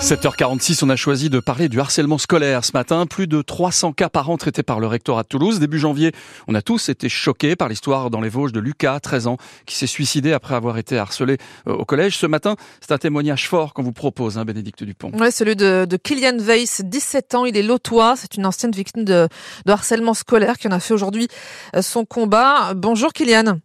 7h46, on a choisi de parler du harcèlement scolaire ce matin. Plus de 300 cas par an traités par le rectorat de Toulouse. Début janvier, on a tous été choqués par l'histoire dans les Vosges de Lucas, 13 ans, qui s'est suicidé après avoir été harcelé euh, au collège. Ce matin, c'est un témoignage fort qu'on vous propose, hein, Bénédicte Dupont. Oui, celui de, de Kylian Weiss, 17 ans, il est lotois. C'est une ancienne victime de, de harcèlement scolaire qui en a fait aujourd'hui euh, son combat. Bonjour Kylian.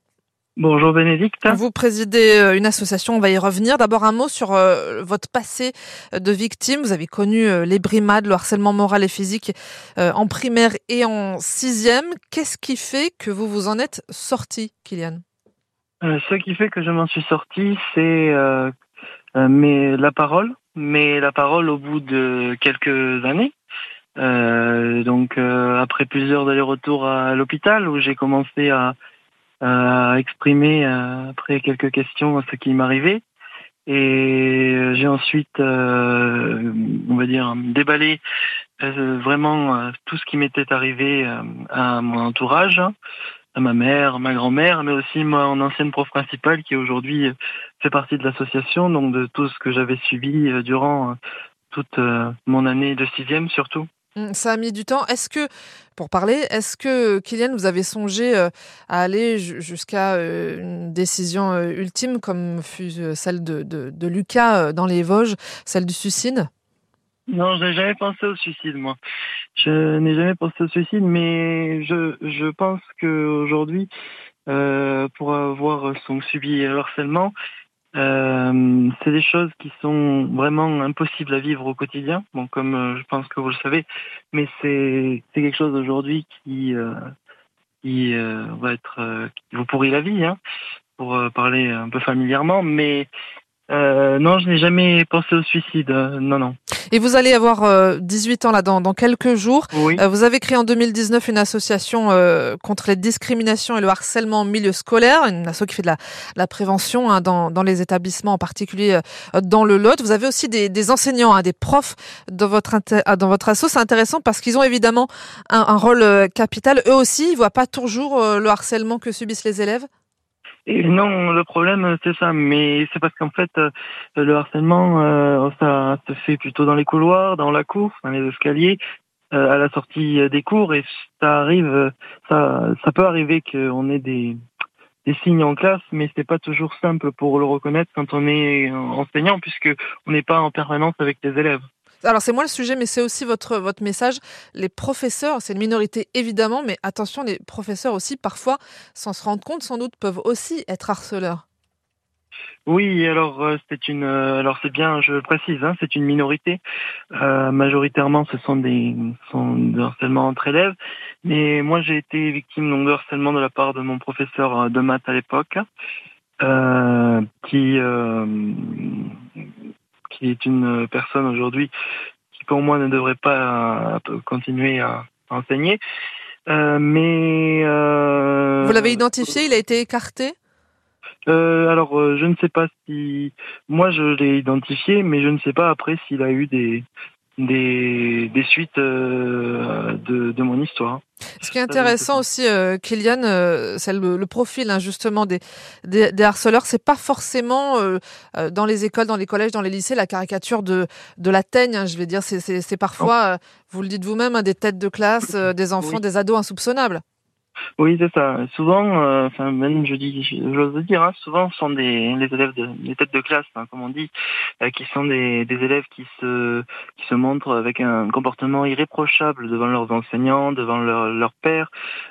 Bonjour Bénédicte. Vous présidez euh, une association, on va y revenir. D'abord un mot sur euh, votre passé de victime. Vous avez connu euh, les brimades, le harcèlement moral et physique en primaire et en sixième. Qu'est-ce qui fait que vous vous en êtes sorti, Kylian? Ce qui fait que je m'en suis sorti, c'est mais la parole, mais la parole au bout de quelques années. donc après plusieurs allers-retours à l'hôpital où j'ai commencé à exprimer euh, après quelques questions ce qui m'arrivait. Et euh, j'ai ensuite, euh, on va dire, déballé vraiment tout ce qui m'était arrivé à mon entourage, à ma mère, ma grand-mère, mais aussi mon ancienne prof principale qui aujourd'hui fait partie de l'association, donc de tout ce que j'avais subi durant toute mon année de sixième surtout. Mmh, ça a mis du temps. Est-ce que, pour parler, est-ce que Kylian, vous avez songé euh, à aller jusqu'à euh, une décision euh, ultime comme fut celle de, de, Lucas dans les Vosges, celle du suicide? Non, je n'ai jamais pensé au suicide, moi. Je n'ai jamais pensé au suicide, mais je, je pense qu'aujourd'hui, pour avoir subi le harcèlement, euh, c'est des choses qui sont vraiment impossibles à vivre au quotidien, bon, comme euh, je pense que vous le savez, mais c'est quelque chose aujourd'hui qui, euh, qui euh, va être qui vous pourrit la vie, hein, pour parler un peu familièrement, mais non, je n'ai jamais pensé au suicide, non, non. Et vous allez avoir 18 euh, ans là dans, dans quelques jours. Oui. Euh, vous avez créé en 2019 une association euh, contre les discriminations et le harcèlement en milieu scolaire, une asso qui fait de la, la prévention hein, dans, dans les établissements, en particulier dans le Lot. Vous avez aussi des, des enseignants, hein, des profs dans votre dans votre asso. C'est intéressant parce qu'ils ont évidemment un, un rôle capital. Eux aussi, ils voient pas toujours le harcèlement que subissent les élèves? Et non, le problème c'est ça, mais c'est parce qu'en fait euh, le harcèlement euh, ça se fait plutôt dans les couloirs, dans la cour, dans les escaliers, euh, à la sortie des cours. Et ça arrive, ça ça peut arriver qu'on ait des des signes en classe, mais c'est pas toujours simple pour le reconnaître quand on est enseignant puisque on n'est pas en permanence avec les élèves alors c'est moi le sujet, mais c'est aussi votre, message. Les professeurs, c'est une minorité évidemment, mais attention, les professeurs aussi, parfois, sans se rendre compte, sans doute, peuvent aussi être harceleurs. Oui, alors euh, c'est une, euh, alors c'est bien, je précise, hein, c'est une minorité. Euh, majoritairement, ce sont des, sont de harcèlement entre élèves. Mais moi, j'ai été victime de harcèlement de la part de mon professeur de maths à l'époque, qui qui est une personne aujourd'hui qui pour moi ne devrait pas euh, continuer à, enseigner. Euh, mais euh, vous l'avez identifié, il a été écarté? alors je ne sais pas si moi je l'ai identifié, mais je ne sais pas après s'il a eu des des, des suites euh, de, de, mon histoire. Ce qui est intéressant aussi, euh, Kylian, euh, c'est le, profil hein, justement des, des, des harceleurs. C'est pas forcément euh, euh, dans les écoles, dans les collèges, dans les lycées la caricature de, de la teigne. Hein, je vais dire, c'est parfois, vous le dites vous-même, hein, des têtes de classe, des enfants, des ados insoupçonnables. Oui, c'est ça. Souvent, euh, enfin même je dis, j'ose dire, hein, souvent ce sont des les élèves de les têtes de classe, hein, comme on dit, euh, qui sont des, des élèves qui se qui se montrent avec un comportement irréprochable devant leurs enseignants, devant leur leur père,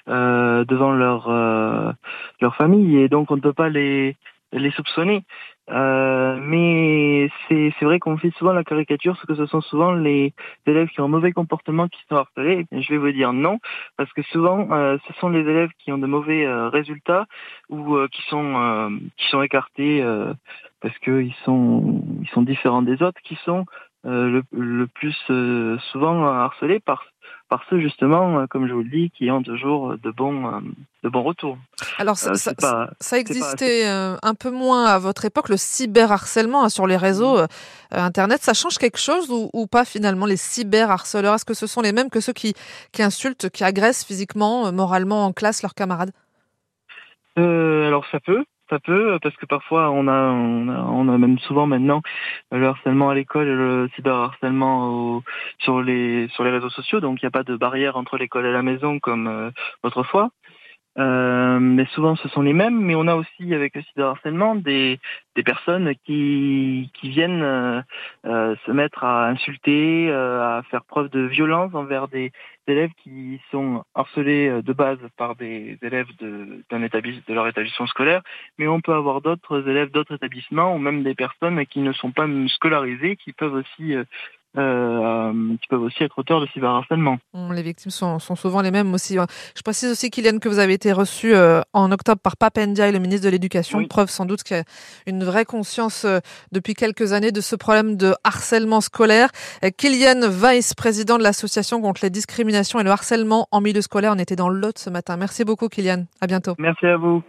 euh, devant leur euh, leur famille, et donc on ne peut pas les les soupçonner. Euh, mais c'est vrai qu'on fait souvent la caricature, ce que ce sont souvent les élèves qui ont un mauvais comportement qui sont harcelés. je vais vous dire non, parce que souvent euh, ce sont les élèves qui ont de mauvais euh, résultats ou qui sont qui sont écartés parce qu'ils sont ils sont différents des autres, qui sont le, le, plus souvent harcelés par par ceux justement, euh, comme je vous le dis, qui ont toujours de bons, euh, de bons retours. Alors ça, euh, ça, existait un peu moins à votre époque, le cyberharcèlement hein, sur les réseaux mmh. Internet. Ça change quelque chose ou, pas finalement les cyberharceleurs? Est-ce que ce sont les mêmes que ceux qui, qui insultent, qui agressent physiquement, moralement en classe leurs camarades? Alors ça peut, ça peut, parce que parfois on a, on a, on a même souvent maintenant le harcèlement à l'école et le cyberharcèlement sur les sur les réseaux sociaux, donc il n'y a pas de barrière entre l'école et la maison comme euh, autrefois. Euh, mais souvent ce sont les mêmes, mais on a aussi avec le cyberharcèlement des, des personnes qui, qui viennent euh, euh se mettre à insulter, euh, à faire preuve de violence envers des, élèves qui sont harcelés euh, de base par des élèves de, d'un établissement, de leur établissement scolaire, mais on peut avoir d'autres élèves d'autres établissements ou même des personnes qui ne sont pas scolarisées qui peuvent aussi qui peuvent aussi être auteurs de cyberharcèlement. Les victimes sont, sont, souvent les mêmes aussi. Je précise aussi, Kylian, que vous avez été reçu euh, en octobre par Papendia, le ministre de l'Éducation. Preuve sans doute qu'il y a une vraie conscience euh, depuis quelques années de ce problème de harcèlement scolaire. Euh, Kylian Weiss, président de l'association contre les discriminations et le harcèlement en milieu scolaire, on était dans Lot ce matin. Merci beaucoup, Kylian. À bientôt. Merci à vous.